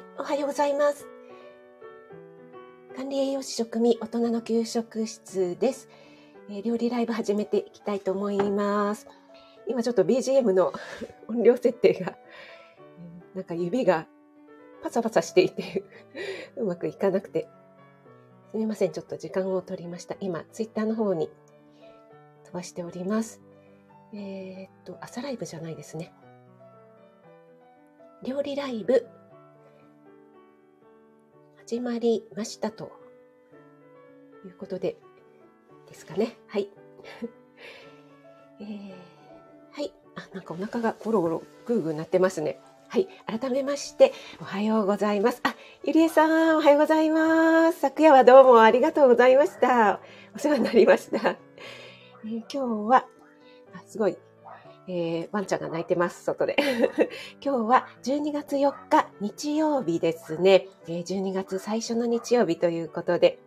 い、おはようございます。管理栄養士食味大人の給食室です、えー料理ライブ始めていきたいと思います。今ちょっと BGM の 音量設定が、なんか指がパサパサしていて うまくいかなくて、すみません、ちょっと時間を取りました。今、ツイッターの方に飛ばしております。えーっと、朝ライブじゃないですね。料理ライブ始まりましたということでですかね。はい。えーはい。あ、なんかお腹がゴロゴログーグーなってますね。はい。改めまして、おはようございます。あ、ゆりえさん、おはようございます。昨夜はどうもありがとうございました。お世話になりました。えー今日は、あすごい、えーワンちゃんが泣いてます、外で。今日は12月4日日曜日ですね。えー12月最初の日曜日ということで、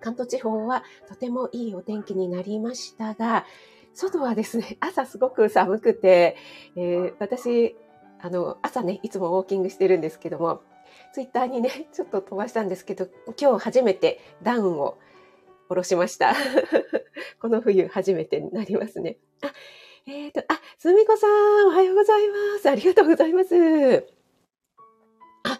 関東地方はとてもいいお天気になりましたが、外はですね、朝すごく寒くて、えー私、あの、朝ね、いつもウォーキングしてるんですけども、ツイッターにね、ちょっと飛ばしたんですけど、今日初めてダウンを下ろしました。この冬初めてになりますね。あ、えっ、と、あ、すみこさん、おはようございます。ありがとうございます。あ、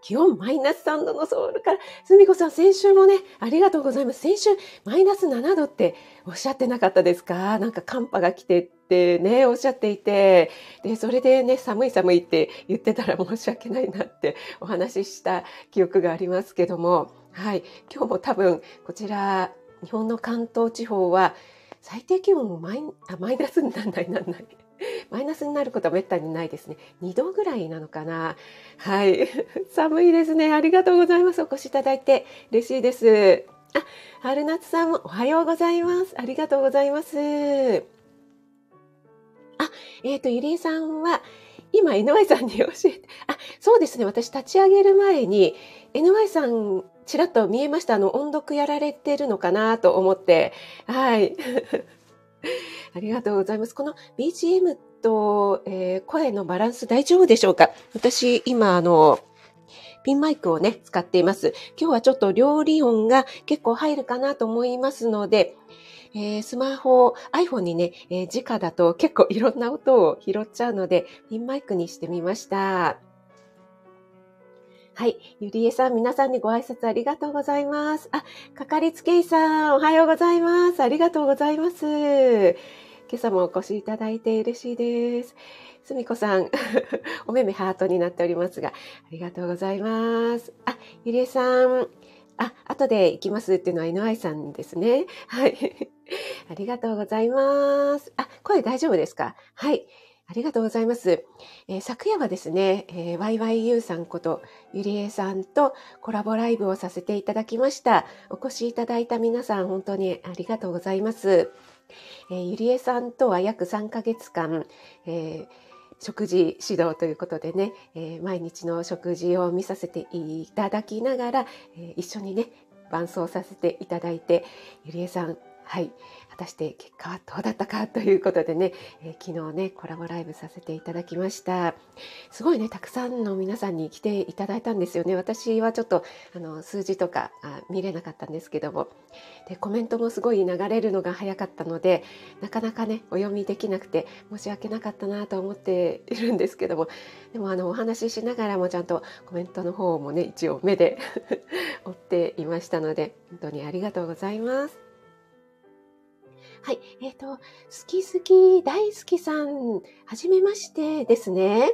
気温マイナス3度のソウルから、すみこさん、先週もね、ありがとうございます。先週、マイナス7度っておっしゃってなかったですか？なんか寒波が来てってね、おっしゃっていて、で、それでね、寒い寒いって言ってたら申し訳ないなってお話しした記憶がありますけども、はい、今日も多分、こちら、日本の関東地方は、最低気温もマイあマイナスにならない、なんない。マイナスになることはめったにないですね。2度ぐらいなのかな。はい。寒いですね。ありがとうございます。お越しいただいて嬉しいです。あ、春夏さんもおはようございます。ありがとうございます。あ、えっ、と、ゆりえさんは、今、NY さんに教えて、あ、そうですね。私立ち上げる前に、NY さん、ちらっと見えました。あの、音読やられてるのかなと思って。はい。ありがとうございます。この BGM と、えー声のバランス大丈夫でしょうか？私、今、あの、ピンマイクをね、使っています。今日はちょっと料理音が結構入るかなと思いますので、えースマホ、iPhone にね、えー直だと結構いろんな音を拾っちゃうので、ピンマイクにしてみました。はい。ゆりえさん、皆さんにご挨拶ありがとうございます。あ、かかりつけ医さん、おはようございます。ありがとうございます。今朝もお越しいただいて嬉しいです。すみこさん、お目目ハートになっておりますが、ありがとうございます。あ、ゆりえさん、あ、後で行きますっていうのは NI さんですね。はい。ありがとうございます。あ、声大丈夫ですか？はい。ありがとうございます。えー昨夜はですね、えー、YYU さんことゆりえさんとコラボライブをさせていただきました。お越しいただいた皆さん本当にありがとうございます。えーゆりえさんとは約3ヶ月間、えー食事指導ということでね、えー毎日の食事を見させていただきながら、えー一緒にね、伴奏させていただいて、ゆりえさん、はい、果たして結果はどうだったかということでね、えー昨日ね、コラボライブさせていただきました。すごいね、たくさんの皆さんに来ていただいたんですよね。私はちょっとあの数字とかあ見れなかったんですけども。で、コメントもすごい流れるのが早かったので、なかなかね、お読みできなくて申し訳なかったなと思っているんですけども、でもあのお話ししながらもちゃんとコメントの方もね、一応目で 追っていましたので、本当にありがとうございます。はい。えっ、と、好き好き大好きさん、はじめましてですね。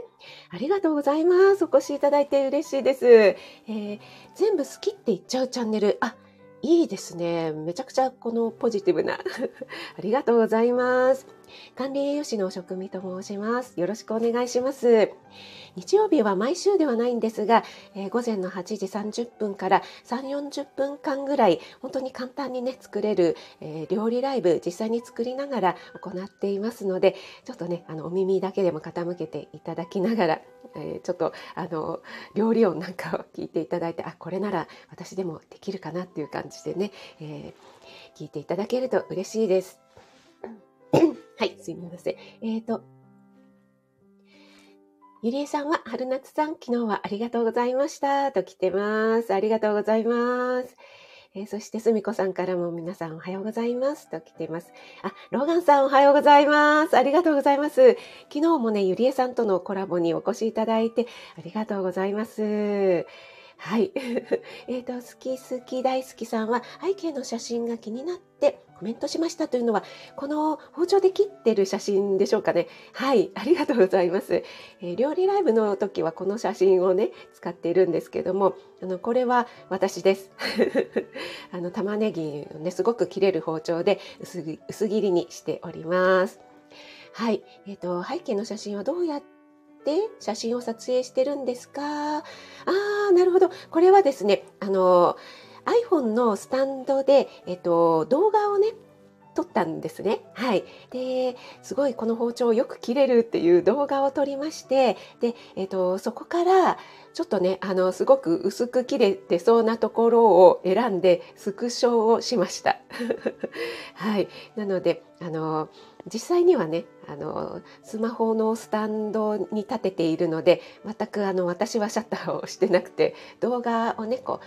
ありがとうございます。お越しいただいて嬉しいです。えー全部好きって言っちゃうチャンネル。あ、いいですね。めちゃくちゃこのポジティブな。ありがとうございます。管理栄養士の食味と申します。よろしくお願いします。日曜日は毎週ではないんですが、えー午前の8時30分から3、40分間ぐらい、本当に簡単にね、作れる、えー料理ライブ、実際に作りながら行っていますので、ちょっとね、あの、お耳だけでも傾けていただきながら、えーちょっと、あの、料理音なんかを聞いていただいて、あ、これなら私でもできるかなっていう感じでね、え聞いていただけると嬉しいです。はい、すみません。えっ、と、ゆりえさんは、春夏さん、昨日はありがとうございました。と来てます。ありがとうございます。えー、そして、すみこさんからも皆さんおはようございます。と来てます。あ、ローガンさんおはようございます。ありがとうございます。昨日もね、ゆりえさんとのコラボにお越しいただいて、ありがとうございます。はい。えっと、好き好き大好きさんは背景の写真が気になってコメントしましたというのは、この包丁で切ってる写真でしょうかね。はい。ありがとうございます。えー、料理ライブの時はこの写真をね、使っているんですけども、あの、これは私です。あの、玉ねぎをね、すごく切れる包丁で薄切りにしております。はい。えっ、ー、と、背景の写真はどうやってっ写真を撮影してるんですか？ああ、なるほど。これはですね、あの、iPhone のスタンドで、えっと、動画をね、撮ったんですね。はい。で、すごいこの包丁よく切れるっていう動画を撮りまして、で、えっと、そこから、ちょっとね、あの、すごく薄く切れてそうなところを選んで、スクショをしました。はい。なので、あの、実際にはねあのスマホのスタンドに立てているので全くあの私はシャッターをしてなくて動画をねこう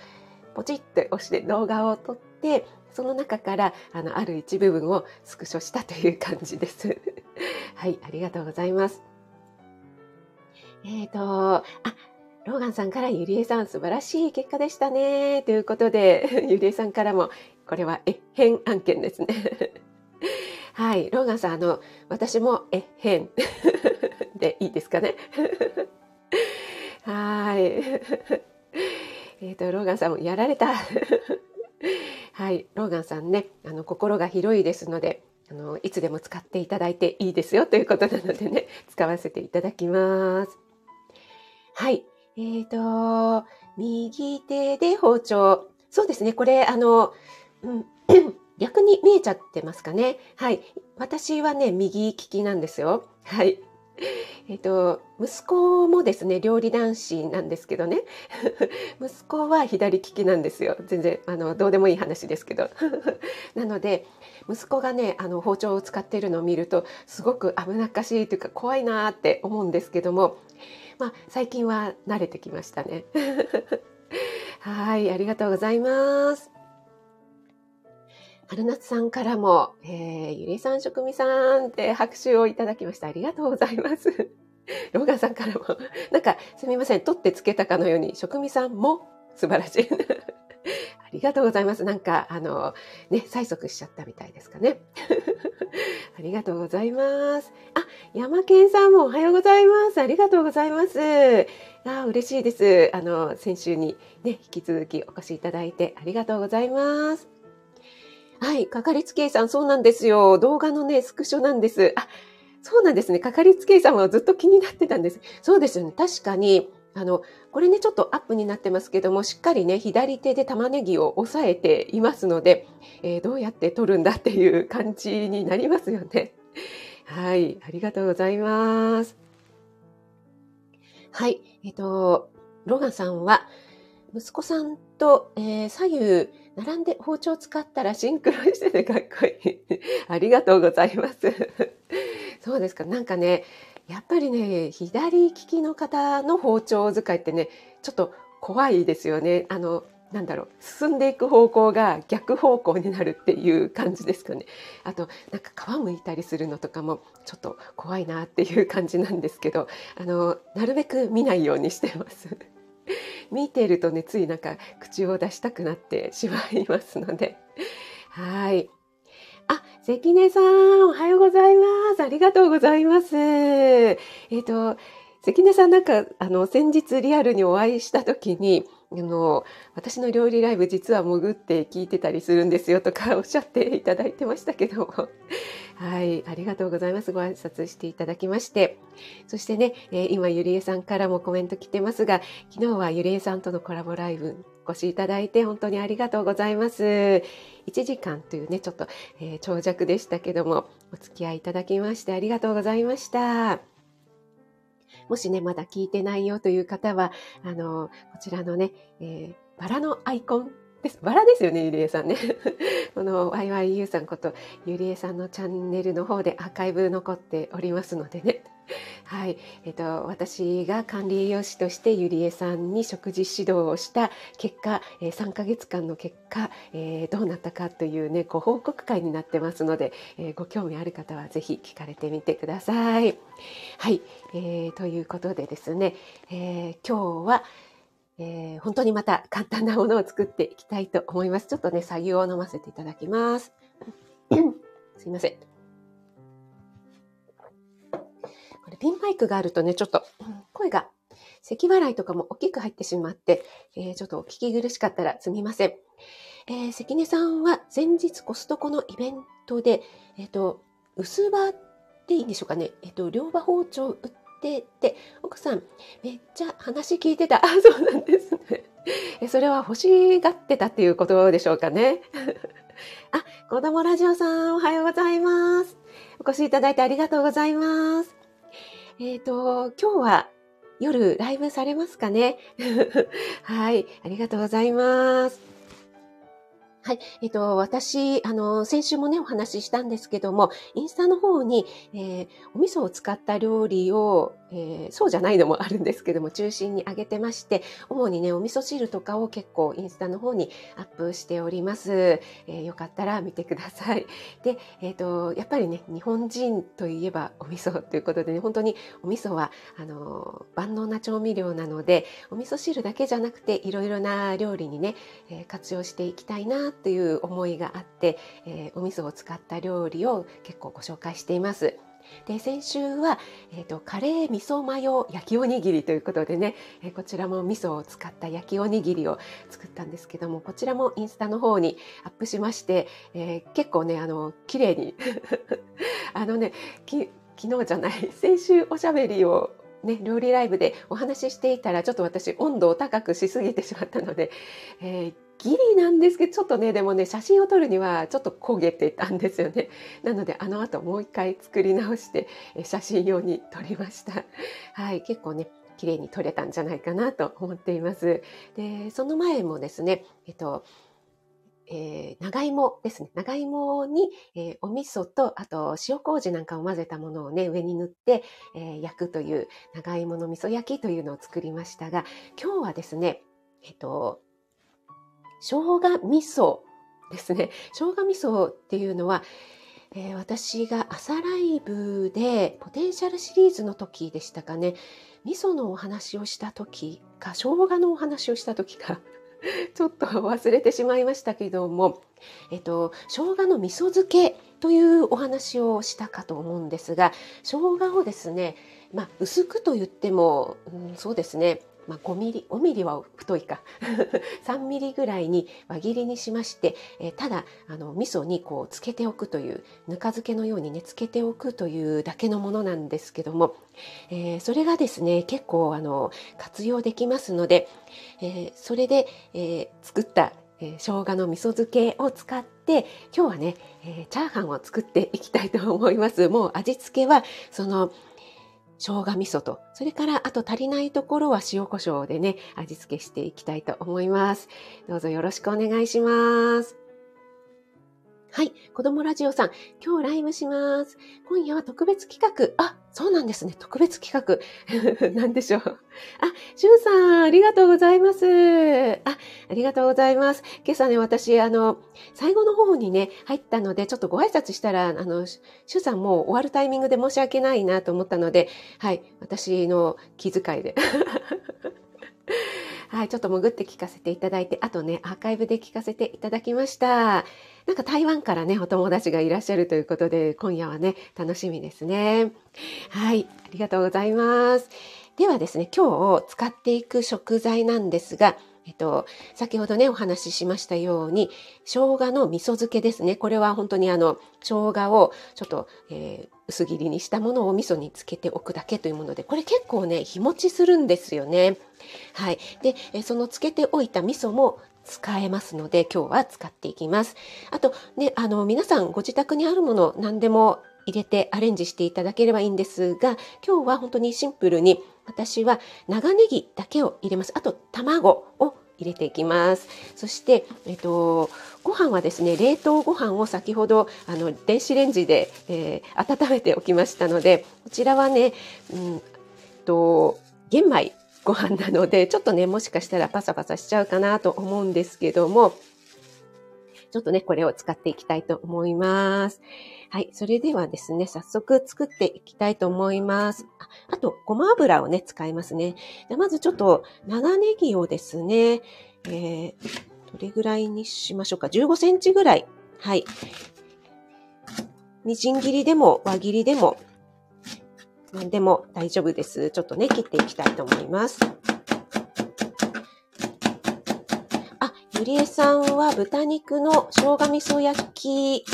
ポチッと押して動画を撮ってその中からあのある一部分をスクショしたという感じです。はい、ありがとうございます。えっ、ー、と、あ、ローガンさんからゆりえさん素晴らしい結果でしたね。ということで、ゆりえさんからも、これはえ変案件ですね。はい。ローガンさん、あの、私も、え、変でいいですかね。はい。えっ、と、ローガンさんもやられた。はい。ローガンさんね、あの、心が広いですので、あの、いつでも使っていただいていいですよということなのでね、使わせていただきます。はい。えっ、ー、と、右手で包丁。そうですね。これ、あの、うん 逆に見えちゃってますかね。はい。私はね、右利きなんですよ。はい。えっ、と、息子もですね、料理男子なんですけどね。息子は左利きなんですよ。全然、あの、どうでもいい話ですけど。なので、息子がね、あの、包丁を使ってるのを見ると、すごく危なっかしいというか、怖いなって思うんですけども、まあ、最近は慣れてきましたね。はい、ありがとうございます。春夏さんからも、えー、ゆりさん、職味さんって拍手をいただきました。ありがとうございます。ローガンさんからも、なんか、すみません、取ってつけたかのように、職味さんも素晴らしい。ありがとうございます。なんか、あの、ね、催促しちゃったみたいですかね。ありがとうございます。あ、山健さんもおはようございます。ありがとうございます。あ、嬉しいです。あの、先週にね、引き続きお越しいただいてありがとうございます。はい、かかりつけ医さん、そうなんですよ。動画のね、スクショなんです。あ、そうなんですね。かかりつけ医さんはずっと気になってたんです。そうですよね。確かに、あの、これね、ちょっとアップになってますけども、しっかりね、左手で玉ねぎを押さえていますので、えー、どうやって取るんだっていう感じになりますよね。はい、ありがとうございます。はい、えっ、ー、と、ロガさんは、息子さんと、えー、左右並んで包丁使ったらシンクロしててかっこいい。ありがとうございます。そうですか。なんかね、やっぱりね、左利きの方の包丁使いってね、ちょっと怖いですよね。あの、なんだろう進んでいく方向が逆方向になるっていう感じですかね。あとなんか皮むいたりするのとかもちょっと怖いなっていう感じなんですけどあのなるべく見ないようにしてます。見ているとね、ついなんか口を出したくなってしまいますので。はい。あ、関根さん、おはようございます。ありがとうございます。えっ、ー、と、関根さんなんか、あの、先日リアルにお会いした時に、あの、私の料理ライブ実は潜って聞いてたりするんですよとかおっしゃっていただいてましたけども。はい、ありがとうございます。ご挨拶していただきまして。そしてね、えー、今ゆりえさんからもコメント来てますが、昨日はゆりえさんとのコラボライブお越しいただいて本当にありがとうございます。1時間というね、ちょっと、えー、長尺でしたけども、お付き合いいただきましてありがとうございました。もしね、まだ聞いてないよという方は、あの、こちらのね、えー、バラのアイコンです。バラですよね、ゆりえさんね。この YYU さんことゆりえさんのチャンネルの方でアーカイブ残っておりますのでね。はい、えっ、と私が管理栄養士としてゆりえさんに食事指導をした結果、えー、3ヶ月間の結果、えー、どうなったかというねご報告会になってますので、えー、ご興味ある方はぜひ聞かれてみてください。はい、えー、ということでですね、えー、今日はえー、本当にまた簡単なものを作っていきたいと思います。ちょっとね、作業を飲ませていただきます。すいません。これピンマイクがあるとね、ちょっと声が咳払いとかも大きく入ってしまって、えー、ちょっとお聞き苦しかったらすみません。えー、関根さんは前日コストコのイベントで、えっ、ー、と、薄葉っていいんでしょうかね。えっ、ー、と、両刃包丁売ってて、奥さん、めっちゃ話聞いてた。あ、そうなんですね。それは欲しがってたっていうことでしょうかね。あ、子供ラジオさん、おはようございます。お越しいただいてありがとうございます。えっ、ー、と、今日は夜ライブされますかね はい、ありがとうございます。はい。えっと、私、あの、先週もね、お話ししたんですけども、インスタの方に、えー、お味噌を使った料理を、えー、そうじゃないのもあるんですけども、中心に上げてまして、主にね、お味噌汁とかを結構インスタの方にアップしております。えー、よかったら見てください。で、えっ、と、やっぱりね、日本人といえばお味噌ということでね、本当にお味噌は、あの、万能な調味料なので、お味噌汁だけじゃなくて、いろいろな料理にね、え活用していきたいなという思いがあって、えー、お味噌を使った料理を結構ご紹介しています。で先週は、えーと、カレー味噌マヨ焼きおにぎりということでね、えー、こちらも味噌を使った焼きおにぎりを作ったんですけどもこちらもインスタの方にアップしまして、えー、結構ねあの綺麗に あのねき昨日じゃない先週おしゃべりをね、料理ライブでお話ししていたらちょっと私温度を高くしすぎてしまったので、えー、ギリなんですけどちょっとねでもね写真を撮るにはちょっと焦げてたんですよね。なのであの後もう一回作り直して写真用に撮りました。はい結構ね綺麗に撮れたんじゃないかなと思っています。でその前もですねえっとえー、長芋ですね。長芋に、えー、お味噌と、あと塩麹なんかを混ぜたものをね、上に塗って、えー、焼くという長芋の味噌焼きというのを作りましたが、今日はですね、えっと、生姜味噌ですね。生姜味噌っていうのは、えー、私が朝ライブでポテンシャルシリーズの時でしたかね。味噌のお話をした時か、生姜のお話をした時か。ちょっと忘れてしまいましたけども、えっと、生姜の味噌漬けというお話をしたかと思うんですが、生姜をですね、まあ、薄くと言っても、うん、そうですね、まあ、5ミリ5ミリは太いか 3ミリぐらいに輪切りにしまして、えー、ただあの味噌にこうつけておくというぬか漬けのようにねつけておくというだけのものなんですけども、えー、それがですね結構あの活用できますので、えー、それで、え作ったえー、生姜の味噌漬けを使って今日はね、えー、チャーハンを作っていきたいと思います。もう味付けはその生姜味噌と、それからあと足りないところは塩コショウでね、味付けしていきたいと思います。どうぞよろしくお願いします。はい。子供ラジオさん、今日ライブします。今夜は特別企画。あ、そうなんですね。特別企画。何でしょう。あ、しゅんさん、ありがとうございます。あ、ありがとうございます。今朝ね、私、あの、最後の方にね、入ったので、ちょっとご挨拶したら、あの、しゅんさんもう終わるタイミングで申し訳ないなと思ったので、はい。私の気遣いで。はい、ちょっと潜って聞かせていただいて、あとね、アーカイブで聞かせていただきました。なんか台湾からね、お友達がいらっしゃるということで、今夜はね、楽しみですね。はい、ありがとうございます。ではですね、今日使っていく食材なんですが、えっと、先ほどね、お話ししましたように、生姜の味噌漬けですね。これは本当にあの、生姜をちょっと、えー、薄切りにしたものを味噌につけておくだけというもので、これ結構ね、日持ちするんですよね。はい。で、えそのつけておいた味噌も使えますので、今日は使っていきます。あと、ね、あの、皆さんご自宅にあるもの何でも入れてアレンジしていただければいいんですが、今日は本当にシンプルに私は長ネギだけを入れます。あと、卵を入れていきます。そして、えっと、ご飯はですね、冷凍ご飯を先ほどあの電子レンジで、えー、温めておきましたので、こちらはね、うんと玄米ご飯なので、ちょっとね、もしかしたらパサパサしちゃうかなと思うんですけども、ちょっとね、これを使っていきたいと思います。はい。それではですね、早速作っていきたいと思います。ああと、ごま油をね、使いますね。でまずちょっと長ネギをですね、えー、どれぐらいにしましょうか？15センチぐらい。はい。みじん切りでも輪切りでも何でも大丈夫です。ちょっとね、切っていきたいと思います。ゆりえさんは豚肉の生姜味噌焼き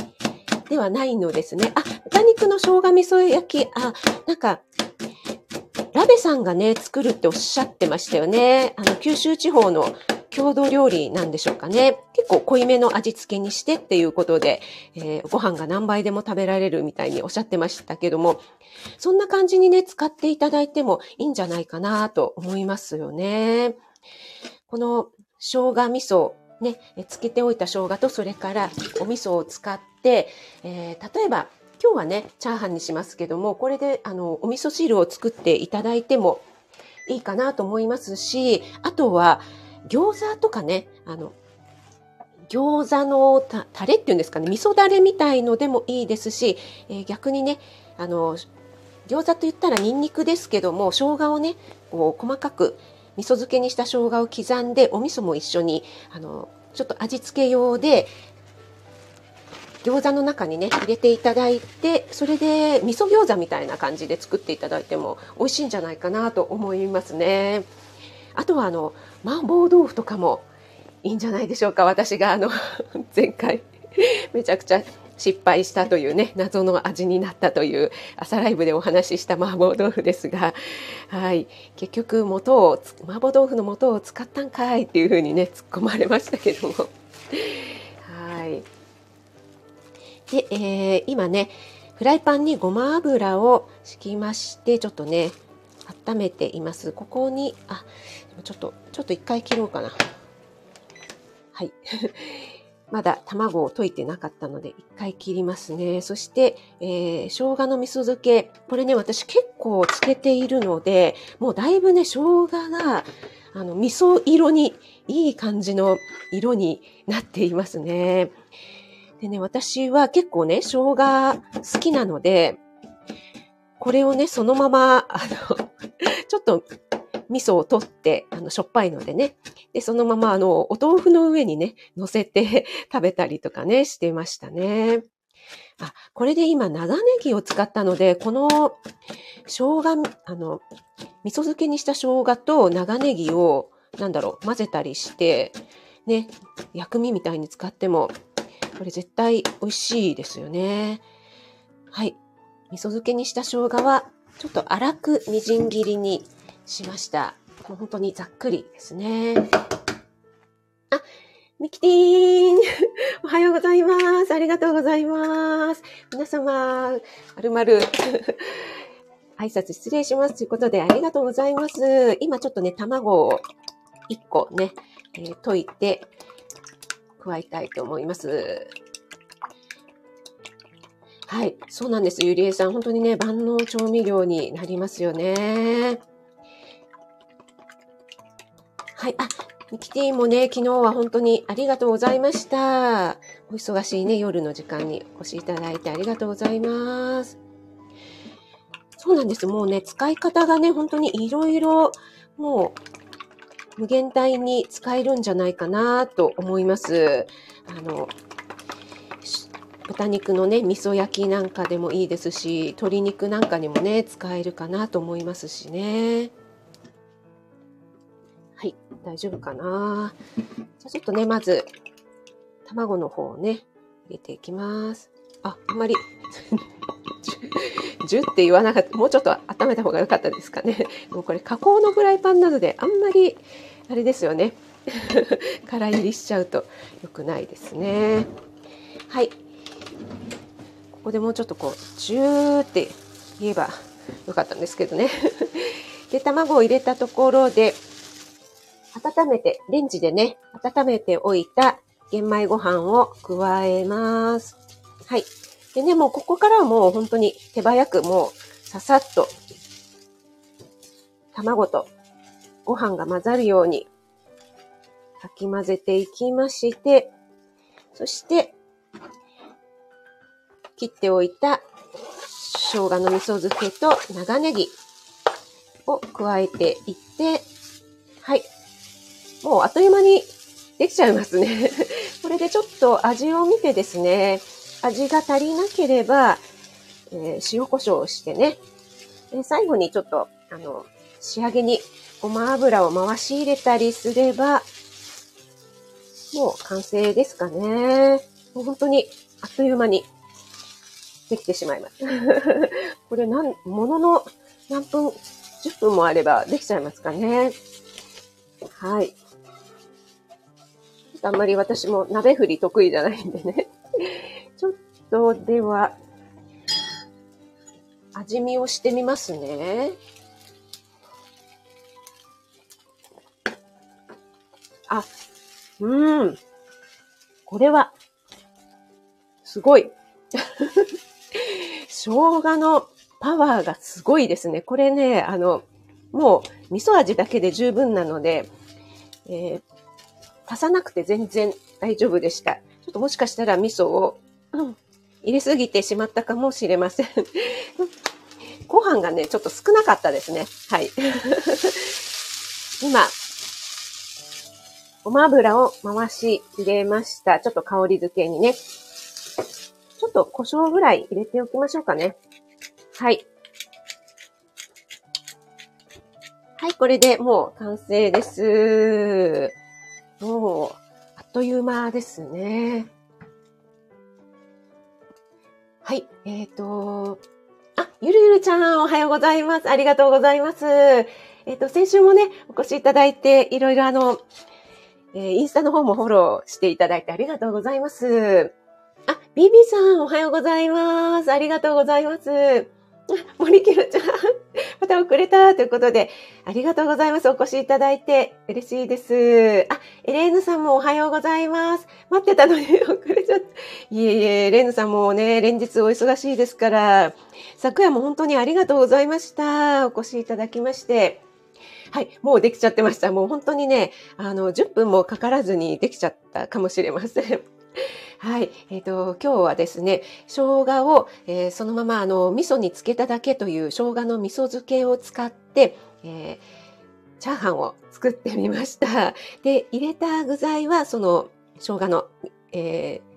ではないのですね。あ、豚肉の生姜味噌焼き、あ、なんか、ラベさんがね、作るっておっしゃってましたよね。あの、九州地方の郷土料理なんでしょうかね。結構濃いめの味付けにしてっていうことで、えー、ご飯が何倍でも食べられるみたいにおっしゃってましたけども、そんな感じにね、使っていただいてもいいんじゃないかなと思いますよね。この生姜味噌、ね、つけておいた生姜とそれからお味噌を使って、えー、例えば今日はね、チャーハンにしますけども、これであのお味噌汁を作っていただいてもいいかなと思いますし、あとは餃子とかね、あの、餃子のたタレっていうんですかね、味噌だれみたいのでもいいですし、えー、逆にね、あの、餃子と言ったらニンニクですけども、生姜をね、こう細かく味噌漬けにした生姜を刻んで、お味噌も一緒に、あの、ちょっと味付け用で、餃子の中にね、入れていただいて、それで味噌餃子みたいな感じで作っていただいても美味しいんじゃないかなと思いますね。あとはあの、麻婆豆腐とかもいいんじゃないでしょうか。私があの、前回めちゃくちゃ失敗したというね、謎の味になったという朝ライブでお話しした麻婆豆腐ですが、はい。結局元を、麻婆豆腐の元を使ったんかいっていうふうにね、突っ込まれましたけども。はい。で、えー、今ね、フライパンにごま油を敷きまして、ちょっとね、温めています。ここに、あ、ちょっと、ちょっと一回切ろうかな。はい。まだ卵を溶いてなかったので、一回切りますね。そして、えー、生姜の味噌漬け。これね、私結構つけているので、もうだいぶね、生姜が、あの、味噌色に、いい感じの色になっていますね。でね、私は結構ね、生姜好きなので、これをね、そのまま、あの、ちょっと味噌を取って、あの、しょっぱいのでね。で、そのまま、あの、お豆腐の上にね、乗せて 食べたりとかね、してましたね。あ、これで今、長ネギを使ったので、この、生姜、あの、味噌漬けにした生姜と長ネギを、なんだろう、混ぜたりして、ね、薬味みたいに使っても、これ絶対美味しいですよね。はい。味噌漬けにした生姜は、ちょっと粗くみじん切りにしました。もう本当にざっくりですね。あ、ミキティーン おはようございます。ありがとうございます。皆様、まるまる 挨拶失礼します。ということで、ありがとうございます。今ちょっとね、卵を1個ね、えー、溶いて加えたいと思います。はい。そうなんです。ゆりえさん。本当にね、万能調味料になりますよね。はい。あ、ミキティもね、昨日は本当にありがとうございました。お忙しいね、夜の時間にお越しいただいてありがとうございます。そうなんです。もうね、使い方がね、本当にいろいろ、もう、無限大に使えるんじゃないかなと思います。あの、豚肉のね、味噌焼きなんかでもいいですし、鶏肉なんかにもね、使えるかなと思いますしね。大丈夫かな。じゃあちょっとね、まず、卵の方をね、入れていきます。あ、あんまり ジュって言わなかった。もうちょっと温めた方が良かったですかね。もうこれ加工のフライパンなので、あんまり、あれですよね。空入りしちゃうと良くないですね。はい。ここでもうちょっとこう、ジューって言えばよかったんですけどね。で、卵を入れたところで、温めて、レンジでね、温めておいた玄米ご飯を加えます。はい。でね、もうここからはもう本当に手早くもうささっと卵とご飯が混ざるようにかき混ぜていきまして、そして切っておいた生姜の味噌漬けと長ネギを加えていって、はい。もうあっという間にできちゃいますね。これでちょっと味を見てですね、味が足りなければ、えー、塩コショウをしてね、で最後にちょっと、あの、仕上げにごま油を回し入れたりすれば、もう完成ですかね。もう本当にあっという間にできてしまいます。これなん、ものの何分、10分もあればできちゃいますかね。はい。あんまり私も鍋振り得意じゃないんでね。ちょっとでは、味見をしてみますね。あ、うん。これは、すごい。生姜のパワーがすごいですね。これね、あの、もう味噌味だけで十分なので、えー、足さなくて全然大丈夫でした。ちょっともしかしたら味噌を、うん、入れすぎてしまったかもしれません。ご飯がね、ちょっと少なかったですね。はい。今、ごま油を回し入れました。ちょっと香り付けにね。ちょっと胡椒ぐらい入れておきましょうかね。はい。はい、これでもう完成です。もう、あっという間ですね。はい、えっ、ー、と、あ、ゆるゆるちゃん、おはようございます。ありがとうございます。えっ、ー、と、先週もね、お越しいただいて、いろいろあの、えー、インスタの方もフォローしていただいてありがとうございます。あ、ビビさん、おはようございます。ありがとうございます。あ森キルちゃん、また遅れたということで、ありがとうございます。お越しいただいて嬉しいです。あ、エレーヌさんもおはようございます。待ってたのに遅れちゃった。いえいえ、エレーヌさんもね、連日お忙しいですから、昨夜も本当にありがとうございました。お越しいただきまして。はい、もうできちゃってました。もう本当にね、あの、10分もかからずにできちゃったかもしれません。はい。えっ、ー、と、今日はですね、生姜を、えー、そのまま、あの、味噌につけただけという生姜の味噌漬けを使って、えー、チャーハンを作ってみました。で、入れた具材は、その、生姜の、えー、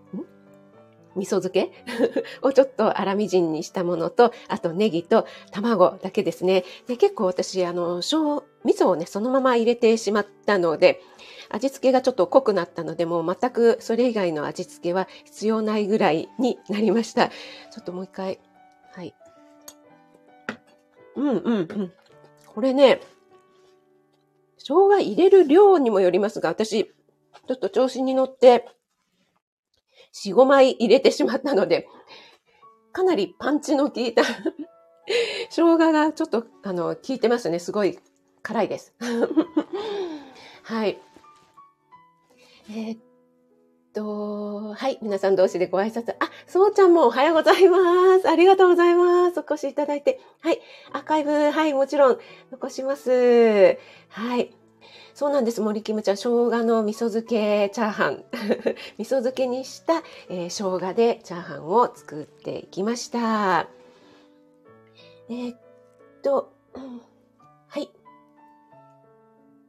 味噌漬け？をちょっと粗みじんにしたものと、あとネギと卵だけですね。で結構私、あの、味噌をね、そのまま入れてしまったので、味付けがちょっと濃くなったので、もう全くそれ以外の味付けは必要ないぐらいになりました。ちょっともう一回。はい。うんうんうん。これね、生姜入れる量にもよりますが、私、ちょっと調子に乗って、4、5枚入れてしまったので、かなりパンチの効いた 生姜がちょっと、あの、効いてますね。すごい辛いです。はい。えー、っと、はい。皆さん同士でご挨拶。あ、そうちゃんもおはようございます。ありがとうございます。お越しいただいて。はい。アーカイブ、はい、もちろん残します。はい。そうなんです。森キムちゃん、生姜の味噌漬けチャーハン。味噌漬けにした、えー、生姜でチャーハンを作っていきました。えー、っと、はい。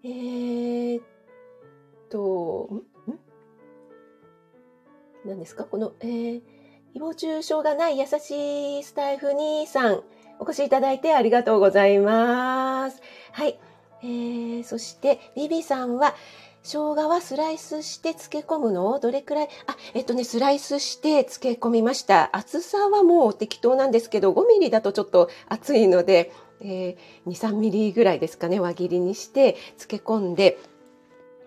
えー、っと、何ですか？この、えー、誹謗中傷がない優しいスタイフ兄さん、お越しいただいてありがとうございます。はい。えー、そして、ビビさんは、生姜はスライスして漬け込むの？をどれくらい？あ、えっとね、スライスして漬け込みました。厚さはもう適当なんですけど、5ミリだとちょっと厚いので、えー、2、3ミリぐらいですかね、輪切りにして漬け込んで、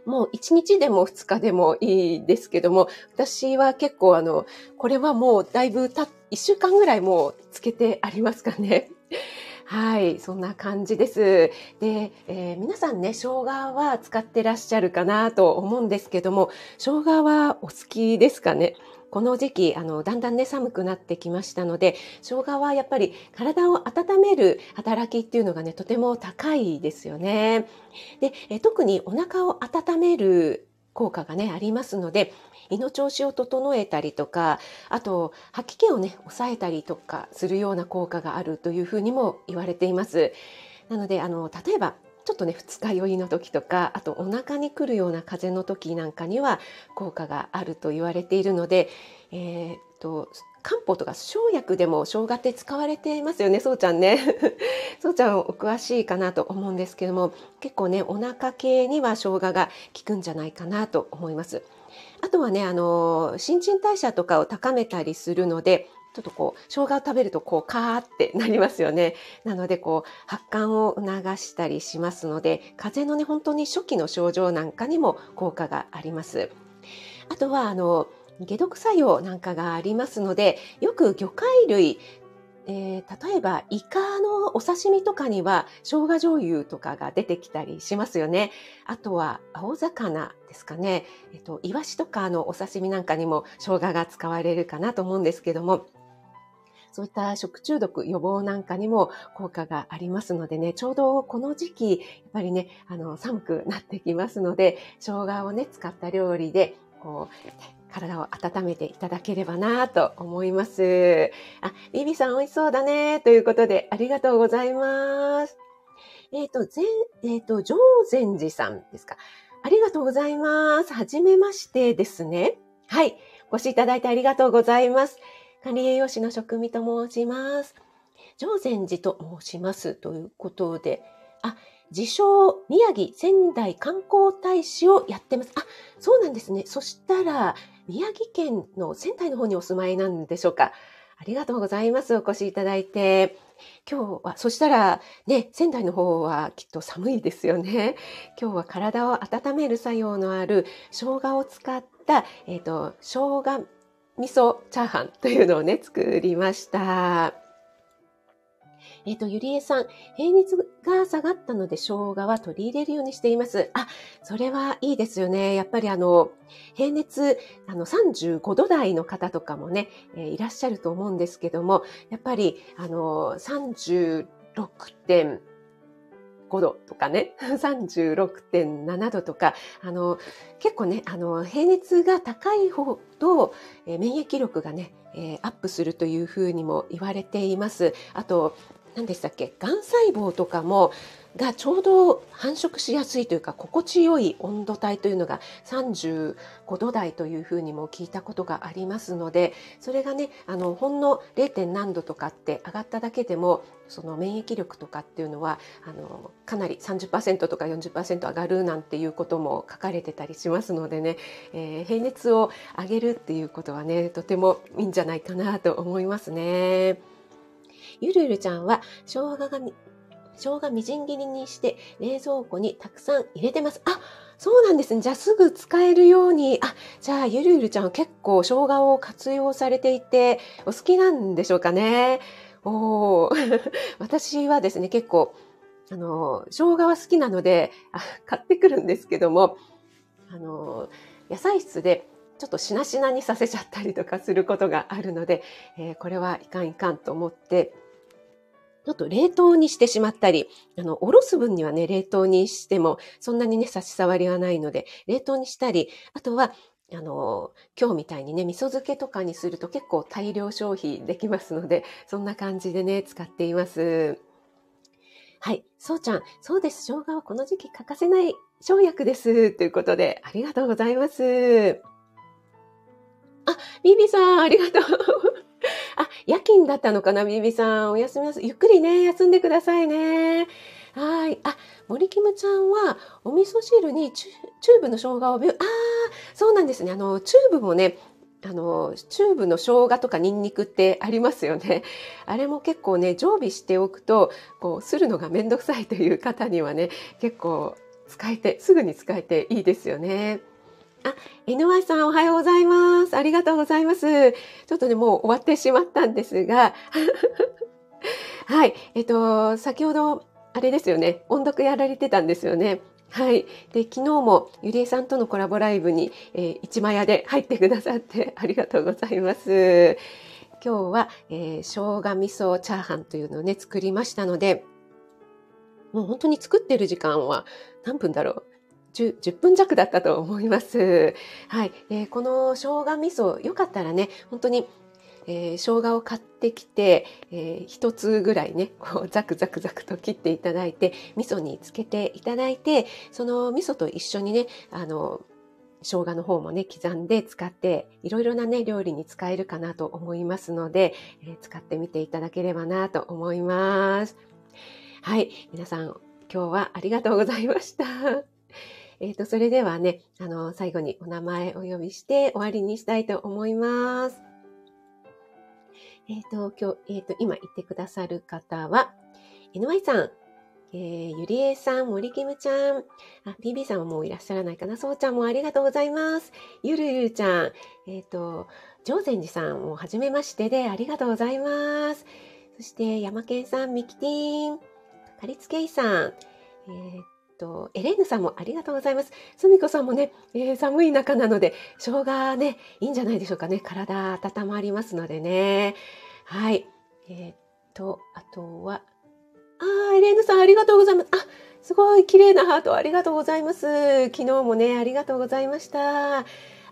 もう1日でも2日でもいいですけども、私は結構あの、これはもうだいぶた、1週間ぐらいもうつけてありますかね。はい、そんな感じです。で、えー、皆さんね、生姜は使ってらっしゃるかなと思うんですけども、生姜はお好きですかね？この時期、あの、だんだんね、寒くなってきましたので、生姜はやっぱり体を温める働きっていうのがね、とても高いですよね。で、え特にお腹を温める効果がね、ありますので、胃の調子を整えたりとか、あと、吐き気をね、抑えたりとかするような効果があるというふうにも言われています。なので、あの、例えば、ちょっとね二日酔いの時とかあとお腹に来るような風邪の時なんかには効果があると言われているので、えー、っと漢方とか生薬でも生姜って使われていますよねそうちゃんね。そうちゃんお詳しいかなと思うんですけども結構ねお腹系には生姜が効くんじゃないかなと思います。あとはねあの新陳代謝とかを高めたりするのでちょっとこう、生姜を食べるとこう、カーってなりますよね。なので、こう、発汗を促したりしますので、風邪のね、本当に初期の症状なんかにも効果があります。あとは、あの、解毒作用なんかがありますので、よく魚介類、えー、例えばイカのお刺身とかには生姜醤油とかが出てきたりしますよね。あとは青魚ですかね。えっと、イワシとかのお刺身なんかにも生姜が使われるかなと思うんですけども、そういった食中毒予防なんかにも効果がありますのでね、ちょうどこの時期、やっぱりね、あの、寒くなってきますので、生姜をね、使った料理で、こう、体を温めていただければなと思います。あ、ビビさん美味しそうだね。ということで、ありがとうございます。えっ、ー、と、全、えっ、ー、と、上善寺さんですか。ありがとうございます。はじめましてですね。はい。お越しいただいてありがとうございます。管理栄養士の職味と申します。上善寺と申しますということで、あ、自称宮城仙台観光大使をやってます。あ、そうなんですね。そしたら、宮城県の仙台の方にお住まいなんでしょうか。ありがとうございます。お越しいただいて。今日は、そしたらね、仙台の方はきっと寒いですよね。今日は体を温める作用のある生姜を使った、えっ、ー、と、生姜味噌チャーハンというのをね、作りました。えっ、ー、と、ゆりえさん、平熱が下がったので生姜は取り入れるようにしています。あ、それはいいですよね。やっぱりあの、平熱、あの、35度台の方とかもね、えー、いらっしゃると思うんですけども、やっぱり、あの、36. 点5度とかね、36.7度とか、あの、結構ね、あの、平熱が高い方と、えー、免疫力がね、えー、アップするというふうにも言われています。あと、何でしたっけ、がん細胞とかも、がちょうど繁殖しやすいというか心地よい温度帯というのが35度台というふうにも聞いたことがありますのでそれがねあのほんの 0. 何度とかって上がっただけでもその免疫力とかっていうのはあのかなり30%とか40%上がるなんていうことも書かれてたりしますのでね、えー、平熱を上げるっていうことはねとてもいいんじゃないかなと思いますね。ゆるゆるちゃんは生姜が生姜みじん切りにして冷蔵庫にたくさん入れてます。あ、そうなんですね。じゃあすぐ使えるように。あ、じゃあゆるゆるちゃん結構生姜を活用されていてお好きなんでしょうかね。お 私はですね、結構、あの、生姜は好きなので、あ買ってくるんですけども、あの、野菜室でちょっとしなしなにさせちゃったりとかすることがあるので、えー、これはいかんいかんと思って、ちょっと冷凍にしてしまったり、あの、おろす分にはね、冷凍にしても、そんなにね、差し障りはないので、冷凍にしたり、あとは、あの、今日みたいにね、味噌漬けとかにすると結構大量消費できますので、そんな感じでね、使っています。はい。そうちゃん、そうです。生姜はこの時期欠かせない生薬です。ということで、ありがとうございます。あ、ビビさん、ありがとう。夜勤だったのかな、ビビさん。おやすみなさい。ゆっくりね、休んでくださいね。はい。あ、森キムちゃんは、お味噌汁にチューブの生姜を、ああ、そうなんですね。あの、チューブもね、あの、チューブの生姜とかニンニクってありますよね。あれも結構ね、常備しておくと、こう、するのがめんどくさいという方にはね、結構使えて、すぐに使えていいですよね。あ、NY さんおはようございます。ありがとうございます。ちょっとね、もう終わってしまったんですが、はい。えっと、先ほど、あれですよね。音読やられてたんですよね。はい。で、昨日もゆりえさんとのコラボライブに、えー、一枚屋で入ってくださってありがとうございます。今日は、えー、生姜味噌チャーハンというのをね、作りましたので、もう本当に作ってる時間は何分だろう？10, 10, 分弱だったと思います。はい。えー、この生姜味噌、よかったらね、本当にえー、生姜を買ってきて、えー、一つぐらいねこうザクザクザクと切っていただいて味噌につけていただいてその味噌と一緒にねあの生姜の方もね刻んで使っていろいろなね料理に使えるかなと思いますので、えー、使ってみていただければなと思います。はい皆さん今日はありがとうございました。えっ、ー、と、それではね、あの、最後にお名前お呼びして終わりにしたいと思います。えっ、ー、と、今日、えっ、ー、と、今言ってくださる方は、NY さん、えー、ゆりえさん、森キムちゃん、あ、PB さんはもういらっしゃらないかな、そうちゃんもありがとうございます。ゆるゆるちゃん、えっ、ー、と、上善寺さんもはじめましてでありがとうございます。そして、山健さん、ミキティン、かかりつけいさん、えー、と、エレーヌさんもありがとうございます。すみこさんもね、えー、寒い中なので、生姜ね、いいんじゃないでしょうかね。体温まりますのでね。はい。えー、っと、あとは、あー、エレーヌさんありがとうございます。あ、すごい綺麗なハートありがとうございます。昨日もね、ありがとうございました。あ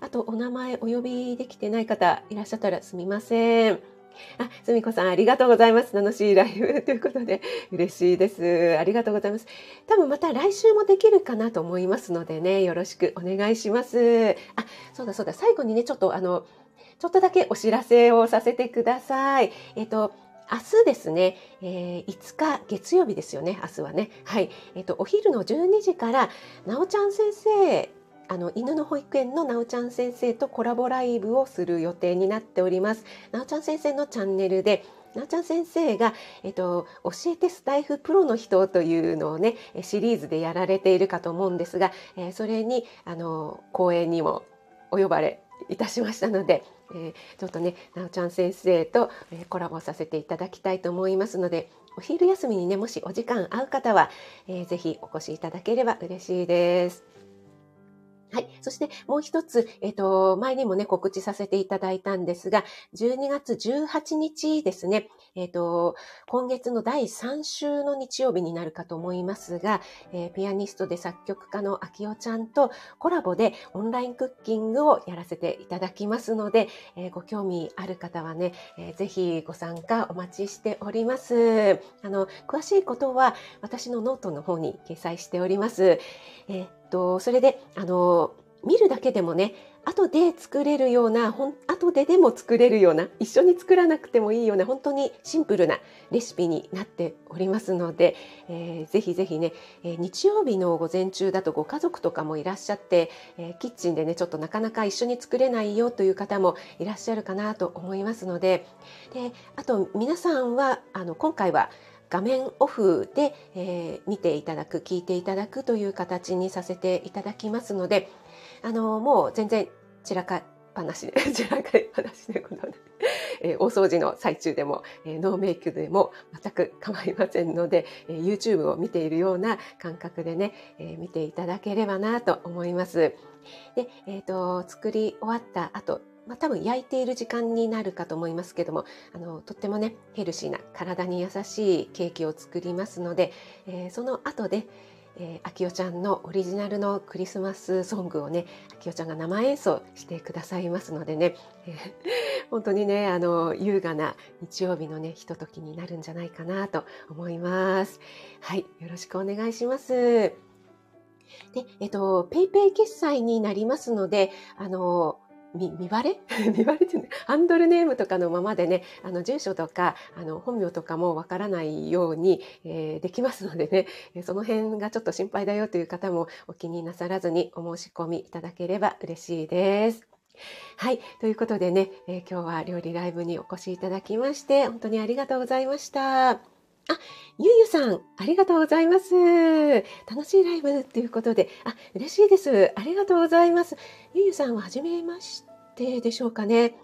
と、お名前お呼びできてない方いらっしゃったらすみません。あ、すみこさんありがとうございます。楽しいライブ ということで嬉しいです。ありがとうございます。多分また来週もできるかなと思いますのでね、よろしくお願いします。あ、そうだそうだ。最後にね、ちょっとあの、ちょっとだけお知らせをさせてください。えっと、明日ですね、えー、5日月曜日ですよね、明日はね。はい。えっと、お昼の12時から、なおちゃん先生あの犬の保育園のなおちゃん先生とコラボライブをする予定になっております。なおちゃん先生のチャンネルでなおちゃん先生が、えっと、教えてスタイフプロの人というのをねシリーズでやられているかと思うんですが、えー、それにあの講演にもお呼ばれいたしましたので、えー、ちょっとねなおちゃん先生と、え、コラボさせていただきたいと思いますのでお昼休みにねもしお時間合う方は、えー、ぜひお越しいただければ嬉しいです。はい。そしてもう一つ、えっ、ー、と、前にもね、告知させていただいたんですが、12月18日ですね、えっ、ー、と、今月の第3週の日曜日になるかと思いますが、えー、ピアニストで作曲家の秋代ちゃんとコラボでオンラインクッキングをやらせていただきますので、えご興味ある方はね、えぜひご参加お待ちしております。あの、詳しいことは私のノートの方に掲載しております。えと、それで、あの、見るだけでもね、後で作れるような、ほん後ででも作れるような、一緒に作らなくてもいいような、本当にシンプルなレシピになっておりますので、えー、ぜひぜひね、えー、日曜日の午前中だとご家族とかもいらっしゃって、えー、キッチンでね、ちょっとなかなか一緒に作れないよという方もいらっしゃるかなと思いますので、で、あと皆さんは、あの、今回は、画面オフで、えー、見ていただく聞いていただくという形にさせていただきますのであのもう全然散らかっぱなしで 散らかりっぱなしでことで、えー、大掃除の最中でも、えー、ノーメイクでも全く構いませんので、えー、YouTube を見ているような感覚でね、え、見ていただければなと思います。で、えっ、と作り終わった後まあ、多分焼いている時間になるかと思いますけどもあのとってもねヘルシーな体に優しいケーキを作りますので、えー、その後で、えー、あきおちゃんのオリジナルのクリスマスソングをねあきおちゃんが生演奏してくださいますのでね、えー、本当にねあの優雅な日曜日のねひとときになるんじゃないかなと思います。はいよろしくお願いします。で、えっと、ペイペイ決済になりますので、あの、見見バレ？見バレっていうハンドルネームとかのままでね、あの、住所とか、あの、本名とかもわからないように、えー、できますのでね、その辺がちょっと心配だよという方もお気になさらずにお申し込みいただければ嬉しいです。はい。ということでね、えー、今日は料理ライブにお越しいただきまして、本当にありがとうございました。あ、ゆゆさん、ありがとうございます。楽しいライブということで、あ、嬉しいです。ありがとうございます。ゆゆさんは初めましてでしょうかね。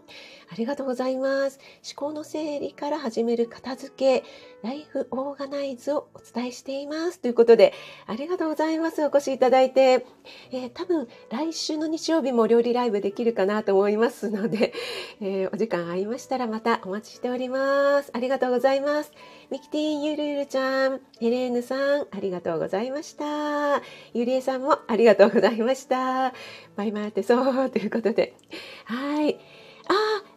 ありがとうございます。思考の整理から始める片付け、ライフオーガナイズをお伝えしています。ということで、ありがとうございます。お越しいただいて。えー、多分、来週の日曜日も料理ライブできるかなと思いますので、えー、お時間合いましたらまたお待ちしております。ありがとうございます。ミキティゆるゆるちゃん、ヘレーヌさん、ありがとうございました。ゆりえさんもありがとうございました。バイバイってそうということで。はい。あ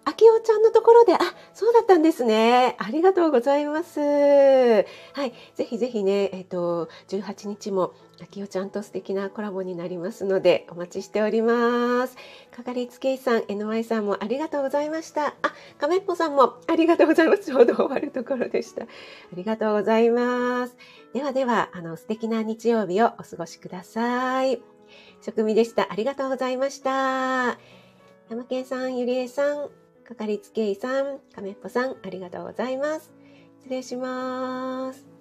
あ、あきおちゃんのところで、あ、そうだったんですね。ありがとうございます。はい。ぜひぜひね、えっ、ー、と、18日も、あきおちゃんと素敵なコラボになりますので、お待ちしております。かかりつけいさん、NY さんもありがとうございました。あ、かめっぽさんもありがとうございます。ちょうど終わるところでした。ありがとうございます。ではでは、あの、素敵な日曜日をお過ごしください。職味でした。ありがとうございました。山県さん、ゆりえさん、かかりつけ医さん、かめっぽさん、ありがとうございます。失礼します。